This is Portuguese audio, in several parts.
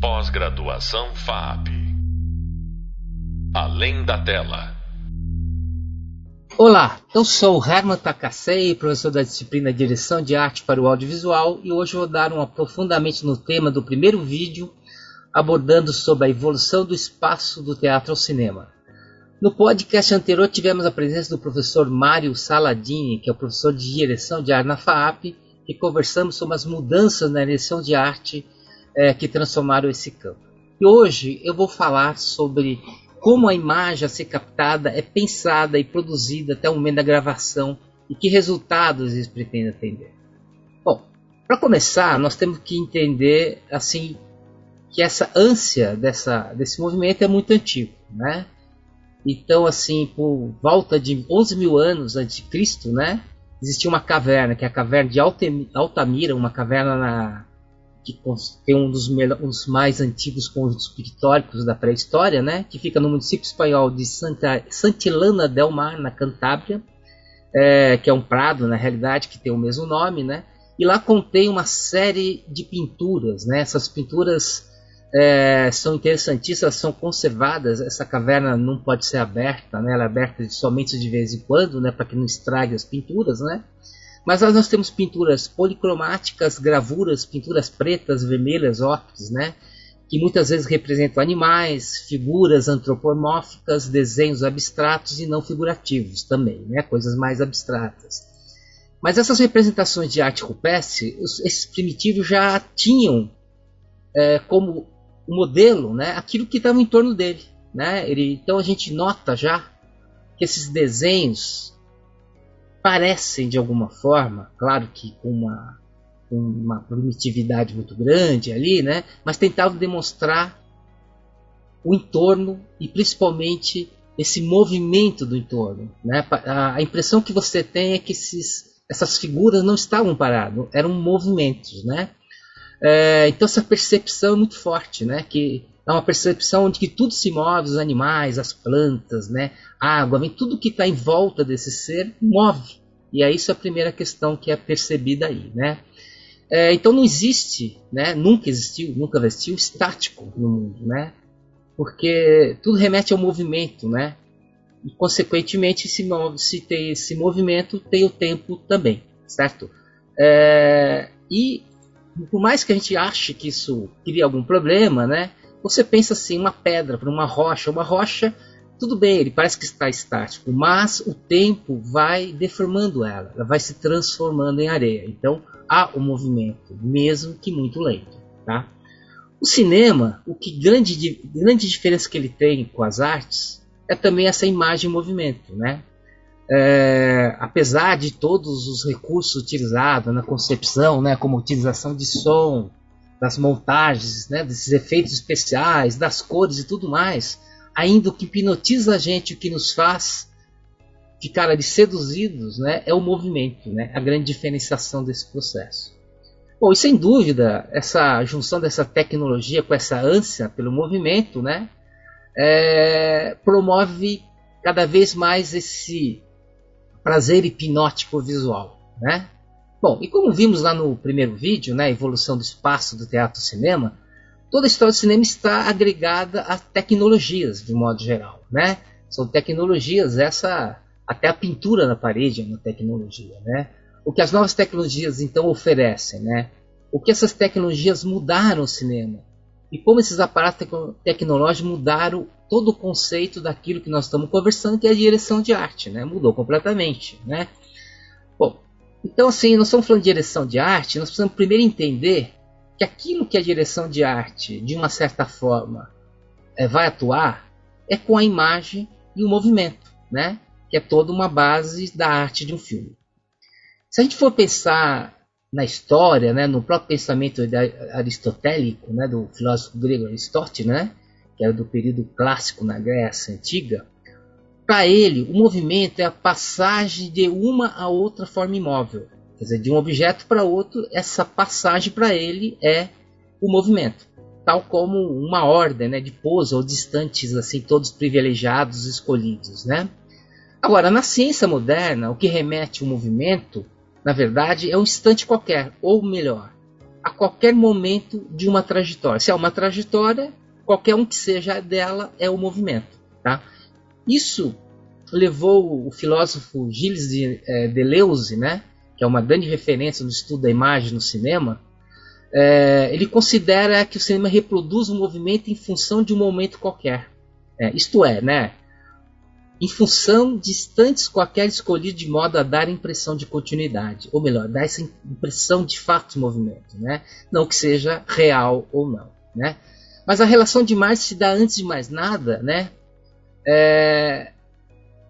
Pós-graduação FAP. Além da tela. Olá, eu sou Herman Takasei, professor da disciplina Direção de Arte para o Audiovisual, e hoje vou dar um aprofundamento no tema do primeiro vídeo, abordando sobre a evolução do espaço do teatro ao cinema. No podcast anterior tivemos a presença do professor Mário Saladini, que é o professor de Direção de Arte na FAAP, e conversamos sobre as mudanças na direção de arte é, que transformaram esse campo. E hoje eu vou falar sobre como a imagem a ser captada é pensada e produzida até o momento da gravação e que resultados eles pretendem atender. Bom, para começar, nós temos que entender assim que essa ânsia dessa, desse movimento é muito antigo, né? Então, assim, por volta de 11 mil anos antes de Cristo, né? Existia uma caverna, que é a caverna de Altamira, uma caverna na, que tem um dos, um dos, mais antigos conjuntos pictóricos da pré-história, né, que fica no município espanhol de Santa, Santilana del Mar, na Cantábria, é, que é um prado, na realidade, que tem o mesmo nome, né, e lá contém uma série de pinturas, né, essas pinturas é, são interessantíssimas, são conservadas, essa caverna não pode ser aberta, né, ela é aberta somente de vez em quando, né, para que não estrague as pinturas, né, mas nós temos pinturas policromáticas, gravuras, pinturas pretas, vermelhas, ópticas, né? que muitas vezes representam animais, figuras antropomórficas, desenhos abstratos e não figurativos também, né? coisas mais abstratas. Mas essas representações de arte rupestre, esses primitivos já tinham é, como modelo né, aquilo que estava em torno dele. Né? Ele, então a gente nota já que esses desenhos parecem de alguma forma, claro que com uma, uma primitividade muito grande ali, né? mas tentavam demonstrar o entorno e principalmente esse movimento do entorno. Né? A impressão que você tem é que esses, essas figuras não estavam paradas, eram movimentos. Né? É, então essa percepção é muito forte, né? que é uma percepção de que tudo se move, os animais, as plantas, né, a água, vem tudo que está em volta desse ser move. E é isso a primeira questão que é percebida aí, né? É, então não existe, né? Nunca existiu, nunca existiu estático no mundo, né? Porque tudo remete ao movimento, né? E consequentemente, se, se tem esse movimento, tem o tempo também, certo? É, e por mais que a gente ache que isso cria algum problema, né? Você pensa assim, uma pedra para uma rocha, uma rocha, tudo bem, ele parece que está estático, mas o tempo vai deformando ela, ela vai se transformando em areia. Então há um movimento, mesmo que muito lento, tá? O cinema, o que grande, grande diferença que ele tem com as artes é também essa imagem em movimento, né? É, apesar de todos os recursos utilizados na concepção, né, como utilização de som, das montagens, né, desses efeitos especiais, das cores e tudo mais, ainda o que hipnotiza a gente, o que nos faz ficar ali seduzidos, né, é o movimento, né, a grande diferenciação desse processo. Bom, e sem dúvida, essa junção dessa tecnologia com essa ânsia pelo movimento, né, é, promove cada vez mais esse prazer hipnótico visual, né? Bom, e como vimos lá no primeiro vídeo, né, a evolução do espaço do teatro-cinema, toda a história do cinema está agregada a tecnologias, de modo geral, né? São tecnologias, essa até a pintura na parede é uma tecnologia, né? O que as novas tecnologias então oferecem, né? O que essas tecnologias mudaram o cinema e como esses aparatos tecnológicos mudaram todo o conceito daquilo que nós estamos conversando, que é a direção de arte, né? Mudou completamente, né? Então assim, nós estamos falando de direção de arte, nós precisamos primeiro entender que aquilo que a direção de arte, de uma certa forma, é, vai atuar é com a imagem e o movimento, né? que é toda uma base da arte de um filme. Se a gente for pensar na história, né, no próprio pensamento aristotélico, né, do filósofo grego Aristóteles, né, que era do período clássico na Grécia Antiga, para ele o movimento é a passagem de uma a outra forma imóvel. Quer dizer, de um objeto para outro, essa passagem para ele é o movimento. Tal como uma ordem né, de pouso ou distantes, assim, todos privilegiados, escolhidos. Né? Agora, na ciência moderna, o que remete ao movimento, na verdade, é um instante qualquer, ou melhor, a qualquer momento de uma trajetória. Se é uma trajetória, qualquer um que seja dela é o movimento. Tá? Isso levou o filósofo Gilles de é, Deleuze, né, que é uma grande referência no estudo da imagem no cinema, é, ele considera que o cinema reproduz um movimento em função de um momento qualquer. É, isto é, né, em função de instantes qualquer escolhido de modo a dar a impressão de continuidade, ou melhor, dar essa impressão de fato de movimento, né? não que seja real ou não. Né? Mas a relação de Marx se dá antes de mais nada, né? É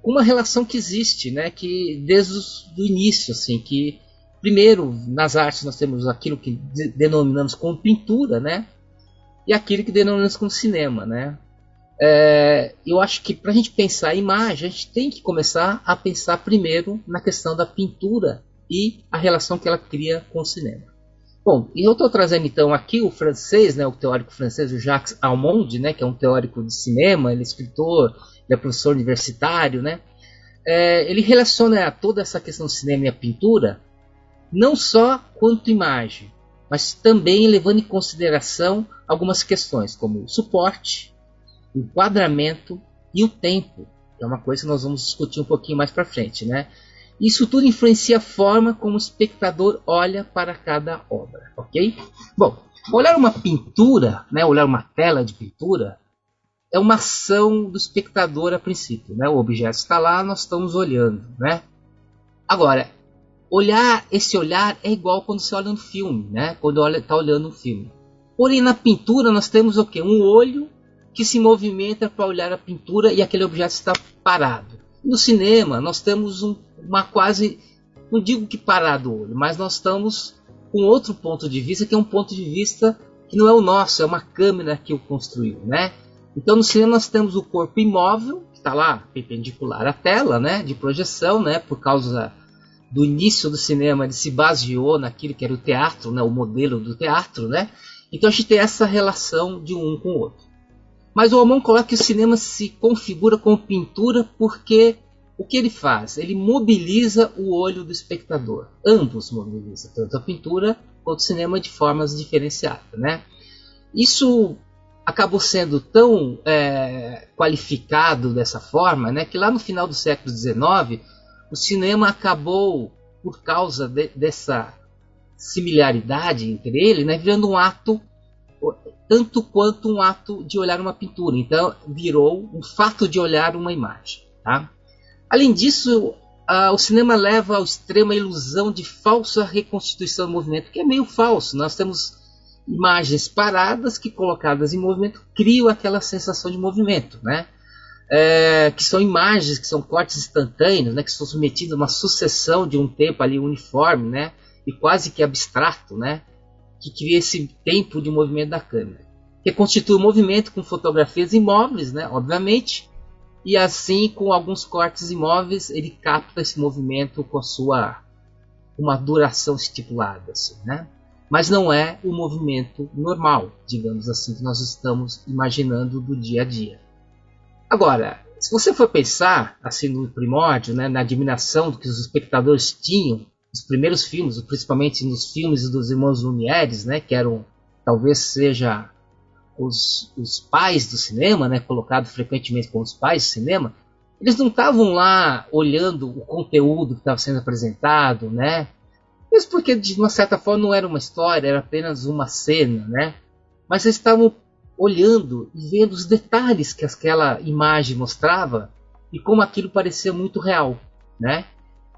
uma relação que existe, né? Que desde o início, assim, que primeiro nas artes nós temos aquilo que denominamos como pintura, né? E aquilo que denominamos como cinema, né? É, eu acho que para a gente pensar a imagem, a gente tem que começar a pensar primeiro na questão da pintura e a relação que ela cria com o cinema. Bom, e eu estou trazendo então aqui o francês, né, o teórico francês, o Jacques Almond, né, que é um teórico de cinema, ele é escritor, ele é professor universitário, né? É, ele relaciona toda essa questão do cinema e a pintura não só quanto imagem, mas também levando em consideração algumas questões como o suporte, o enquadramento e o tempo, que é uma coisa que nós vamos discutir um pouquinho mais para frente, né? Isso tudo influencia a forma como o espectador olha para cada obra, ok? Bom, olhar uma pintura, né, olhar uma tela de pintura, é uma ação do espectador a princípio, né? O objeto está lá, nós estamos olhando, né? Agora, olhar, esse olhar é igual quando você olha um filme, né? Quando está olhando um filme. Porém, na pintura nós temos o quê? Um olho que se movimenta para olhar a pintura e aquele objeto está parado. No cinema, nós temos um, uma quase, não digo que parado o olho, mas nós estamos com outro ponto de vista, que é um ponto de vista que não é o nosso, é uma câmera que o construiu, né? Então no cinema nós temos o corpo imóvel, que está lá perpendicular à tela, né, de projeção, né, por causa do início do cinema, ele se baseou naquilo que era o teatro, né, o modelo do teatro, né? Então a gente tem essa relação de um com o outro. Mas o Almond coloca que o cinema se configura como pintura porque o que ele faz? Ele mobiliza o olho do espectador. Ambos mobilizam, tanto a pintura quanto o cinema de formas diferenciadas. Né? Isso acabou sendo tão é, qualificado dessa forma né, que lá no final do século XIX o cinema acabou, por causa de, dessa similaridade entre ele, né, virando um ato tanto quanto um ato de olhar uma pintura. Então virou um fato de olhar uma imagem. Tá? Além disso, o cinema leva ao extremo a ilusão de falsa reconstituição do movimento, que é meio falso. Nós temos imagens paradas que, colocadas em movimento, criam aquela sensação de movimento, né? É, que são imagens, que são cortes instantâneos, né? que são submetidos a uma sucessão de um tempo ali uniforme, né? e quase que abstrato, né? que cria esse tempo de movimento da câmera, que constitui o movimento com fotografias imóveis, né, obviamente, e assim com alguns cortes imóveis ele capta esse movimento com sua uma duração estipulada, assim, né? Mas não é o movimento normal, digamos assim, que nós estamos imaginando do dia a dia. Agora, se você for pensar assim no primórdio, né, na admiração que os espectadores tinham os primeiros filmes, principalmente nos filmes dos irmãos Lumieres, né, que eram talvez seja os, os pais do cinema, né, colocado frequentemente como os pais do cinema, eles não estavam lá olhando o conteúdo que estava sendo apresentado, né? Isso porque de uma certa forma não era uma história, era apenas uma cena, né? Mas eles estavam olhando e vendo os detalhes que aquela imagem mostrava e como aquilo parecia muito real, né?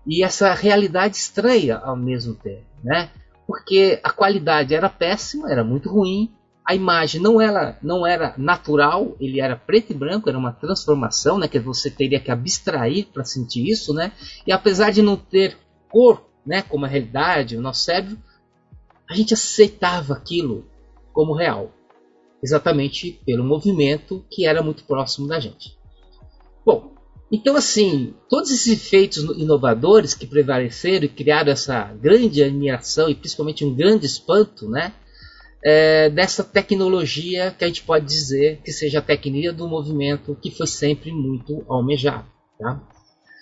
e essa realidade estranha ao mesmo tempo, né? Porque a qualidade era péssima, era muito ruim, a imagem não era, não era natural, ele era preto e branco, era uma transformação, né? Que você teria que abstrair para sentir isso, né? E apesar de não ter cor, né? Como a realidade, o nosso cérebro, a gente aceitava aquilo como real, exatamente pelo movimento que era muito próximo da gente. Bom, então, assim, todos esses efeitos inovadores que prevaleceram e criaram essa grande admiração e principalmente um grande espanto, né? É, dessa tecnologia que a gente pode dizer que seja a tecnologia do movimento que foi sempre muito almejado. Tá?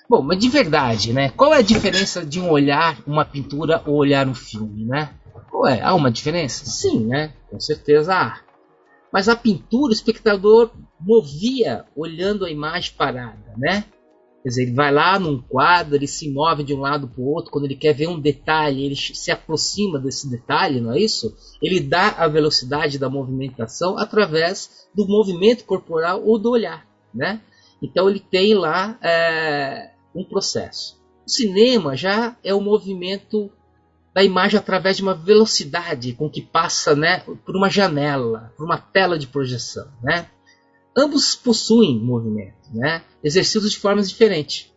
Bom, mas de verdade, né? Qual é a diferença de um olhar uma pintura ou olhar um filme, né? Ué, há uma diferença? Sim, né? Com certeza há. Mas a pintura, o espectador movia olhando a imagem parada, né? Quer dizer, ele vai lá num quadro, ele se move de um lado para o outro, quando ele quer ver um detalhe, ele se aproxima desse detalhe, não é isso? Ele dá a velocidade da movimentação através do movimento corporal ou do olhar, né? Então ele tem lá é, um processo. O cinema já é o movimento da imagem através de uma velocidade com que passa né, por uma janela, por uma tela de projeção, né? Ambos possuem movimento, né? exercidos de formas diferentes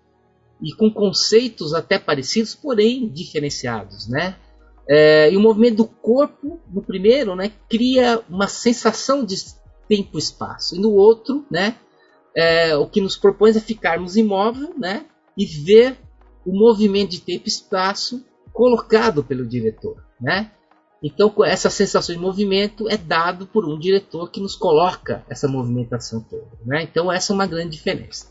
e com conceitos até parecidos, porém diferenciados. Né? É, e o movimento do corpo, no primeiro, né, cria uma sensação de tempo e espaço, e no outro, né, é, o que nos propõe é ficarmos imóvel né, e ver o movimento de tempo e espaço colocado pelo diretor. Né? Então, essa sensação de movimento é dado por um diretor que nos coloca essa movimentação toda. Né? Então, essa é uma grande diferença.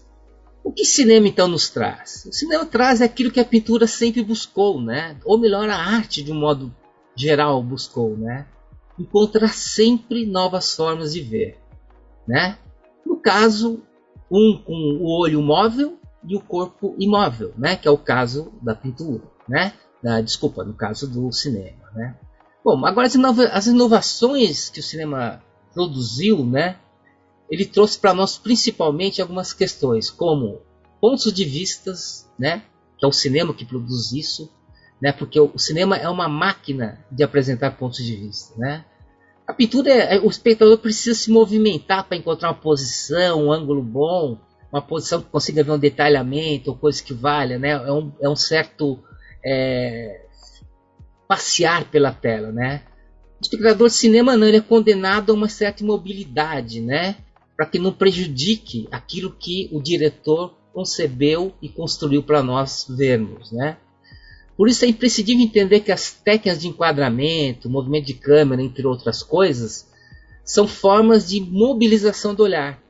O que cinema então nos traz? O cinema traz aquilo que a pintura sempre buscou, né? ou melhor, a arte de um modo geral buscou, né? encontrar sempre novas formas de ver. Né? No caso, um com o olho móvel e o corpo imóvel, né? que é o caso da pintura. Né? Da, desculpa, no caso do cinema. Né? Bom, agora as, inova as inovações que o cinema produziu, né? Ele trouxe para nós principalmente algumas questões, como pontos de vistas, né? Que é o cinema que produz isso, né? Porque o, cinema é uma máquina de apresentar pontos de vista, né? A pintura, é, é o espectador precisa se movimentar para encontrar uma posição, um ângulo bom, uma posição que consiga ver um detalhamento coisa que valha, né? É um, é um certo é, passear pela tela, né? O espectador de cinema não, ele é condenado a uma certa imobilidade, né? Para que não prejudique aquilo que o diretor concebeu e construiu para nós vermos, né? Por isso é imprescindível entender que as técnicas de enquadramento, movimento de câmera, entre outras coisas, são formas de mobilização do olhar,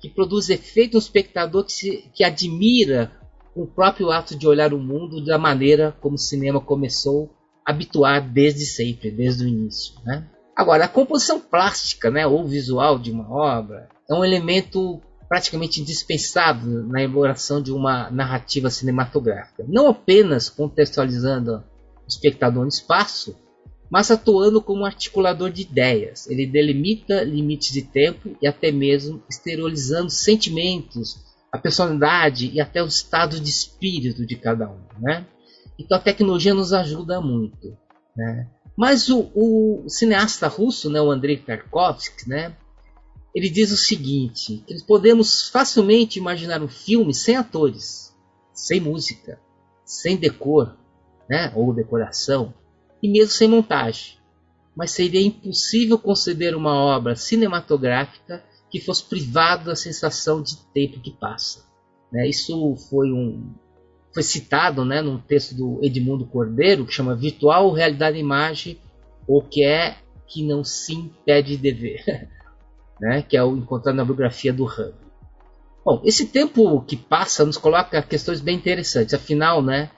que produz efeito no espectador que, se, que admira o próprio ato de olhar o mundo da maneira como o cinema começou habituar desde sempre, desde o início. Né? Agora, a composição plástica né, ou visual de uma obra é um elemento praticamente indispensável na elaboração de uma narrativa cinematográfica, não apenas contextualizando o espectador no espaço, mas atuando como articulador de ideias. Ele delimita limites de tempo e até mesmo exteriorizando sentimentos, a personalidade e até o estado de espírito de cada um. Né? Então a tecnologia nos ajuda muito. Né? Mas o, o, cineasta russo, né, o Andrei Tarkovsky, né, ele diz o seguinte: que podemos facilmente imaginar um filme sem atores, sem música, sem decor, né, ou decoração, e mesmo sem montagem. Mas seria impossível conceber uma obra cinematográfica que fosse privada da sensação de tempo que passa. Né? Isso foi um, foi citado né, num texto do Edmundo Cordeiro, que chama Virtual Realidade Imagem, ou que é que não se impede de ver, né, que é o encontrado na biografia do Hubble. Bom, esse tempo que passa nos coloca questões bem interessantes. Afinal, né,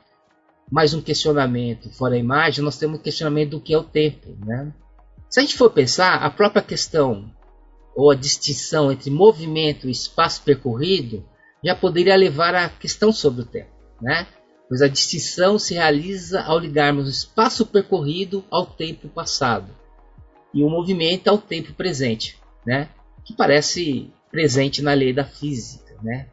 mais um questionamento fora a imagem, nós temos um questionamento do que é o tempo. Né? Se a gente for pensar, a própria questão ou a distinção entre movimento e espaço percorrido já poderia levar à questão sobre o tempo né? pois a distinção se realiza ao ligarmos o espaço percorrido ao tempo passado e o movimento ao tempo presente, né? que parece presente na lei da física. Né?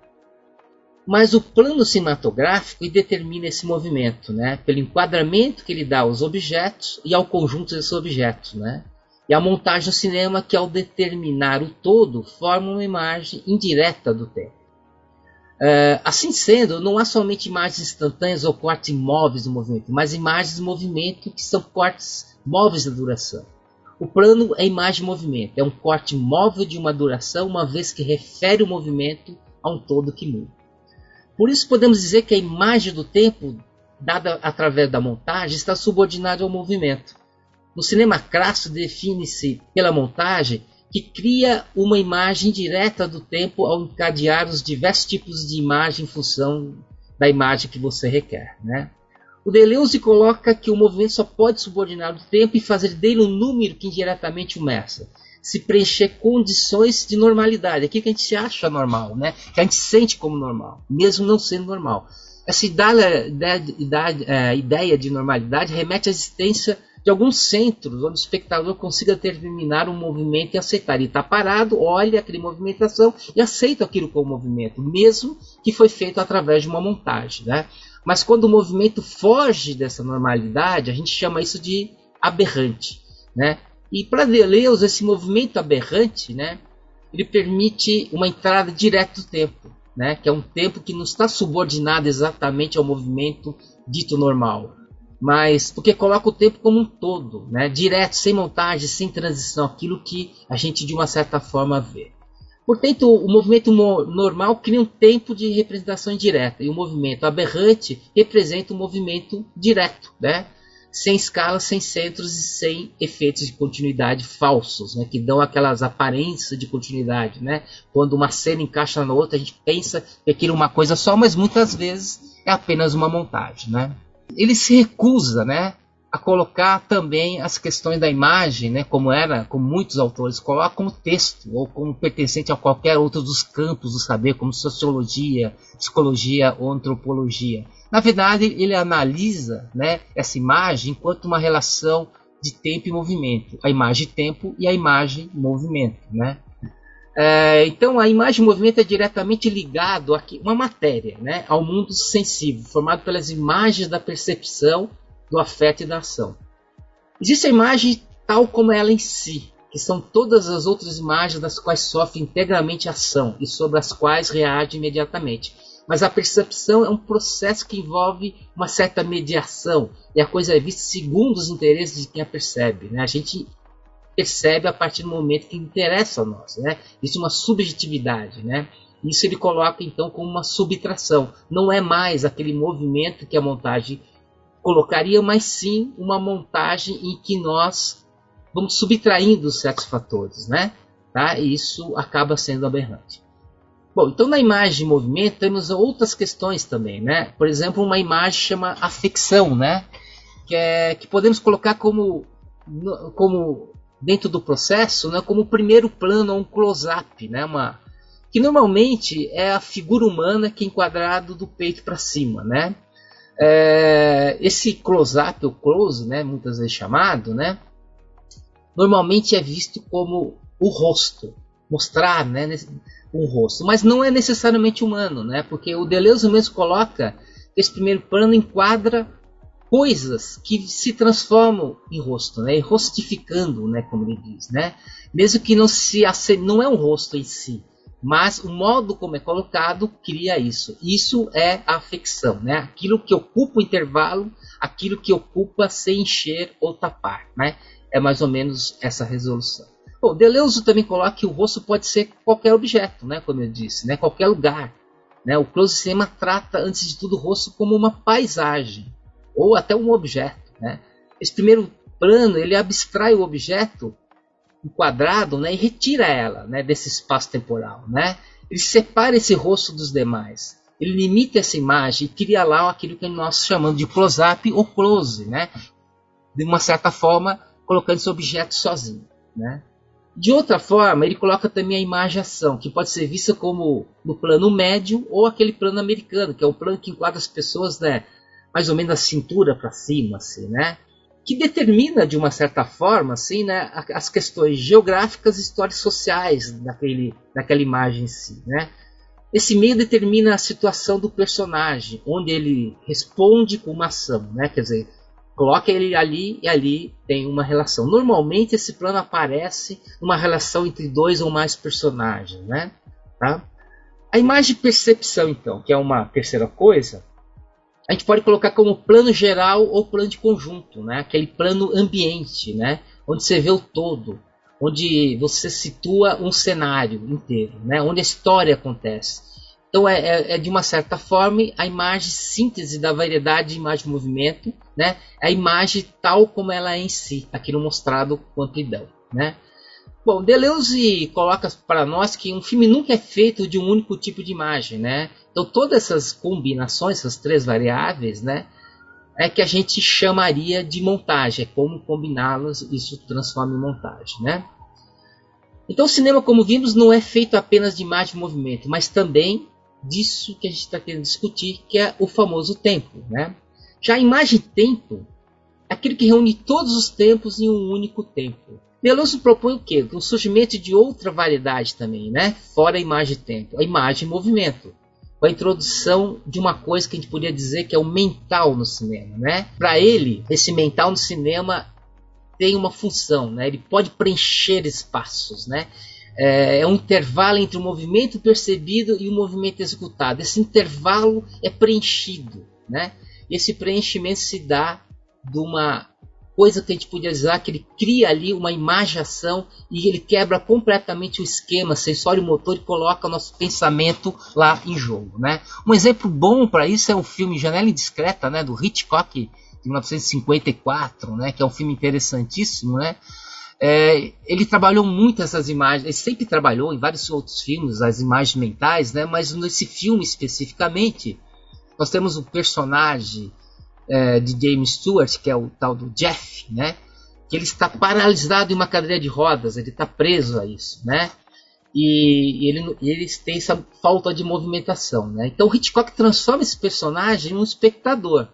Mas o plano cinematográfico determina esse movimento, né? pelo enquadramento que ele dá aos objetos e ao conjunto desses objetos. Né? E a montagem do cinema, que ao determinar o todo, forma uma imagem indireta do tempo. Uh, assim sendo, não há somente imagens instantâneas ou cortes imóveis do movimento, mas imagens de movimento que são cortes móveis da duração. O plano é imagem de movimento, é um corte móvel de uma duração, uma vez que refere o movimento a um todo que muda. Por isso podemos dizer que a imagem do tempo, dada através da montagem, está subordinada ao movimento. No cinema clássico define-se pela montagem que cria uma imagem direta do tempo ao encadear os diversos tipos de imagem em função da imagem que você requer. Né? O Deleuze coloca que o movimento só pode subordinar o tempo e fazer dele um número que indiretamente o meça. Se preencher condições de normalidade, aquilo que a gente acha normal, né? que a gente sente como normal, mesmo não sendo normal. Essa é, ideia de normalidade remete à existência de alguns centros onde o espectador consiga determinar um movimento e aceitar. Ele está parado, olha aquela movimentação e aceita aquilo como movimento, mesmo que foi feito através de uma montagem. Né? Mas quando o movimento foge dessa normalidade, a gente chama isso de aberrante. Né? E para Deleuze, esse movimento aberrante né, ele permite uma entrada direta do tempo, né, que é um tempo que não está subordinado exatamente ao movimento dito normal mas porque coloca o tempo como um todo, né? direto, sem montagem, sem transição, aquilo que a gente de uma certa forma vê. Portanto, o movimento normal cria um tempo de representação indireta e o movimento aberrante representa um movimento direto, né? sem escala, sem centros e sem efeitos de continuidade falsos, né? que dão aquelas aparências de continuidade. Né? Quando uma cena encaixa na outra, a gente pensa que aquilo é uma coisa só, mas muitas vezes é apenas uma montagem. Né? Ele se recusa, né, a colocar também as questões da imagem, né, como era, como muitos autores colocam, como texto ou como pertencente a qualquer outro dos campos do saber, como sociologia, psicologia ou antropologia. Na verdade, ele analisa, né, essa imagem enquanto uma relação de tempo e movimento, a imagem tempo e a imagem movimento, né? É, então a imagem movimento é diretamente ligado a uma matéria, né, ao mundo sensível, formado pelas imagens da percepção, do afeto e da ação. Existe a imagem tal como ela em si, que são todas as outras imagens das quais sofre integralmente ação e sobre as quais reage imediatamente. Mas a percepção é um processo que envolve uma certa mediação e a coisa é vista segundo os interesses de quem a percebe. Né? A gente percebe a partir do momento que interessa a nós. Né? Isso é uma subjetividade. Né? Isso ele coloca então como uma subtração. Não é mais aquele movimento que a montagem colocaria, mas sim uma montagem em que nós vamos subtraindo certos fatores. Né? Tá? E isso acaba sendo aberrante. Bom, então na imagem de movimento temos outras questões também, né? Por exemplo, uma imagem chama afecção, né? Que, é, que podemos colocar como, como dentro do processo né, como primeiro plano, um close-up, né, uma, que normalmente é a figura humana que é enquadrado do peito para cima. Né? É, esse close-up, ou close, né, muitas vezes chamado, né, normalmente é visto como o rosto, mostrar né, um rosto, mas não é necessariamente humano, né, porque o Deleuze mesmo coloca que esse primeiro plano enquadra coisas que se transformam em rosto, né? rostificando, né? como ele diz, né? mesmo que não se não é um rosto em si, mas o modo como é colocado cria isso. Isso é a afecção, né? aquilo que ocupa o intervalo, aquilo que ocupa sem encher ou tapar. Né? É mais ou menos essa resolução. Bom, Deleuze também coloca que o rosto pode ser qualquer objeto, né? como eu disse, né? qualquer lugar. Né? O close cinema trata, antes de tudo, o rosto como uma paisagem ou até um objeto. Né? Esse primeiro plano ele abstrai o objeto enquadrado né, e retira ela né, desse espaço temporal. Né? Ele separa esse rosto dos demais. Ele limita essa imagem e cria lá aquilo que nós chamamos de close-up ou close, né? de uma certa forma, colocando esse objeto sozinho. Né? De outra forma, ele coloca também a imagem ação, que pode ser vista como no plano médio ou aquele plano americano, que é o plano que enquadra as pessoas né, mais ou menos a cintura para cima, assim, né? Que determina de uma certa forma, assim, né, as questões geográficas e histórias sociais daquele, daquela imagem em si, né? Esse meio determina a situação do personagem, onde ele responde com uma ação, né? Quer dizer, coloca ele ali e ali tem uma relação. Normalmente esse plano aparece numa relação entre dois ou mais personagens, né? Tá? A imagem de percepção, então, que é uma terceira coisa, a gente pode colocar como plano geral ou plano de conjunto, né? aquele plano ambiente, né? onde você vê o todo, onde você situa um cenário inteiro, né? onde a história acontece. Então é, é, é, de uma certa forma a imagem síntese da variedade de imagem movimento, né? É a imagem tal como ela é em si, aquilo mostrado com amplidão. Né? Bom, Deleuze coloca para nós que um filme nunca é feito de um único tipo de imagem, né? Então todas essas combinações, essas três variáveis, né, é que a gente chamaria de montagem, é como combiná-las, isso transforma em montagem, né? Então o cinema, como vimos, não é feito apenas de imagem e movimento, mas também disso que a gente está querendo discutir, que é o famoso tempo, né? Já a imagem tempo é aquilo que reúne todos os tempos em um único tempo. Deleuze propõe o quê? O surgimento de outra variedade também, né? Fora a imagem tempo, a imagem movimento com a introdução de uma coisa que a gente poderia dizer que é o mental no cinema, né? Para ele, esse mental no cinema tem uma função, né? Ele pode preencher espaços, né? É, é um intervalo entre o movimento percebido e o movimento executado. Esse intervalo é preenchido, né? Esse preenchimento se dá de uma coisa que a gente podia dizer que ele cria ali uma imaginação e ele quebra completamente o esquema sensório-motor e coloca o nosso pensamento lá em jogo. Né? Um exemplo bom para isso é o filme Janela Indiscreta, né, do Hitchcock, de 1954, né, que é um filme interessantíssimo. Né? É, ele trabalhou muito essas imagens, ele sempre trabalhou em vários outros filmes as imagens mentais, né, mas nesse filme especificamente, nós temos o personagem é, de James Stewart, que é o tal do Jeff, né? Que ele está paralisado em uma cadeira de rodas, ele está preso a isso, né? E, ele, ele tem essa falta de movimentação, né? Então o Hitchcock transforma esse personagem em um espectador.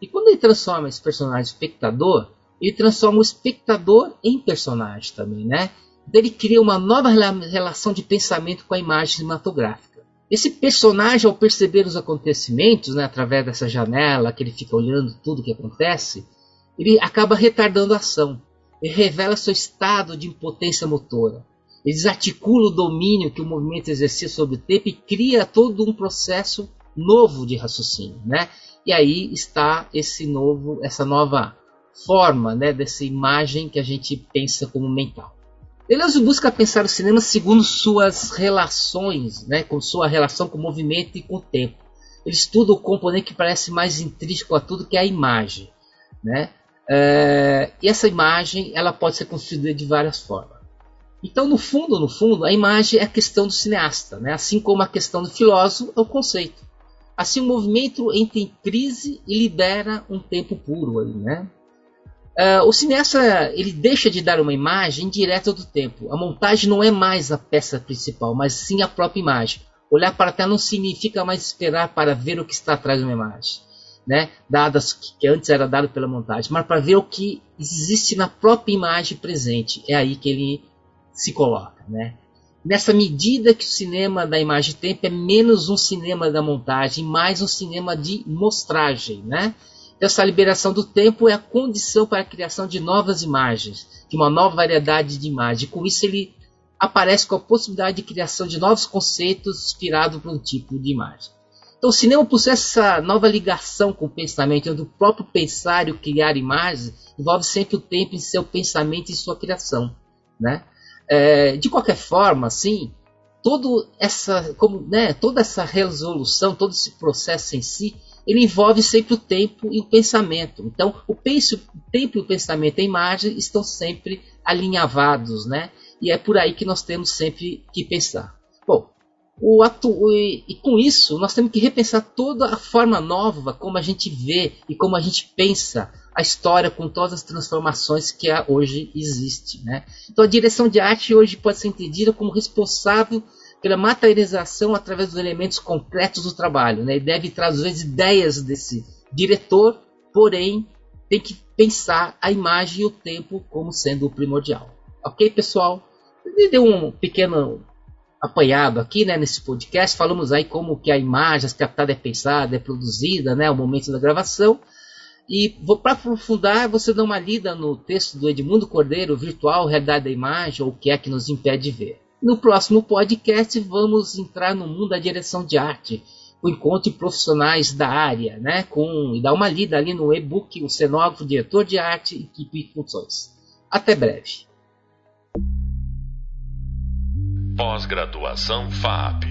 E quando ele transforma esse personagem em espectador, ele transforma o espectador em personagem também, né? Então ele cria uma nova relação de pensamento com a imagem cinematográfica. Esse personagem, ao perceber os acontecimentos, né, através dessa janela que ele fica olhando tudo que acontece, ele acaba retardando a ação. Ele revela seu estado de impotência motora. Ele desarticula o domínio que o movimento exercia sobre o tempo e cria todo um processo novo de raciocínio, né? E aí está esse novo, essa nova forma, né, dessa imagem que a gente pensa como mental. Deleuze busca pensar o cinema segundo suas relações, né, com sua relação com o movimento e com o tempo. Ele estuda o componente que parece mais intrínseco a tudo, que é a imagem. Né? É, e essa imagem ela pode ser construída de várias formas. Então, no fundo, no fundo, a imagem é a questão do cineasta, né? assim como a questão do filósofo é o conceito. Assim, o movimento entra em crise e libera um tempo puro ali, né? Uh, o cineasta ele deixa de dar uma imagem direta do tempo. A montagem não é mais a peça principal, mas sim a própria imagem. Olhar para tela não significa mais esperar para ver o que está atrás de uma imagem, né? dadas que antes era dado pela montagem, mas para ver o que existe na própria imagem presente. É aí que ele se coloca. Né? Nessa medida que o cinema da imagem tempo é menos um cinema da montagem, mais um cinema de mostragem. Né? Essa liberação do tempo é a condição para a criação de novas imagens, de uma nova variedade de imagens. Com isso, ele aparece com a possibilidade de criação de novos conceitos inspirados por um tipo de imagem. Então, o cinema possui essa nova ligação com o pensamento, onde o próprio pensar e o criar imagens envolve sempre o tempo em seu pensamento e sua criação. Né? É, de qualquer forma, assim, todo essa, como, né, toda essa resolução, todo esse processo em si, ele envolve sempre o tempo e o pensamento. Então, o, penso, o tempo e o pensamento a imagem estão sempre alinhavados, né? E é por aí que nós temos sempre que pensar. Bom, o atu e, com isso nós temos que repensar toda a forma nova como a gente vê e como a gente pensa a história com todas as transformações que hoje existe, né? Então a direção de arte hoje pode ser entendida como responsável pela materialização através dos elementos concretos do trabalho. Né? E deve trazer as ideias desse diretor, porém tem que pensar a imagem e o tempo como sendo o primordial. Ok, pessoal? Me deu um pequeno apanhado aqui né, nesse podcast. Falamos aí como que a imagem captada é pensada, é produzida, né, o momento da gravação. E para aprofundar, você dá uma lida no texto do Edmundo Cordeiro, Virtual Realidade da Imagem, ou o que é que nos impede de ver. No próximo podcast vamos entrar no mundo da direção de arte, o encontro de profissionais da área, né? Com e dar uma lida ali no e-book o cenógrafo, diretor de arte, equipe e funções. Até breve. Pós-graduação FAP.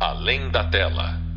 Além da tela.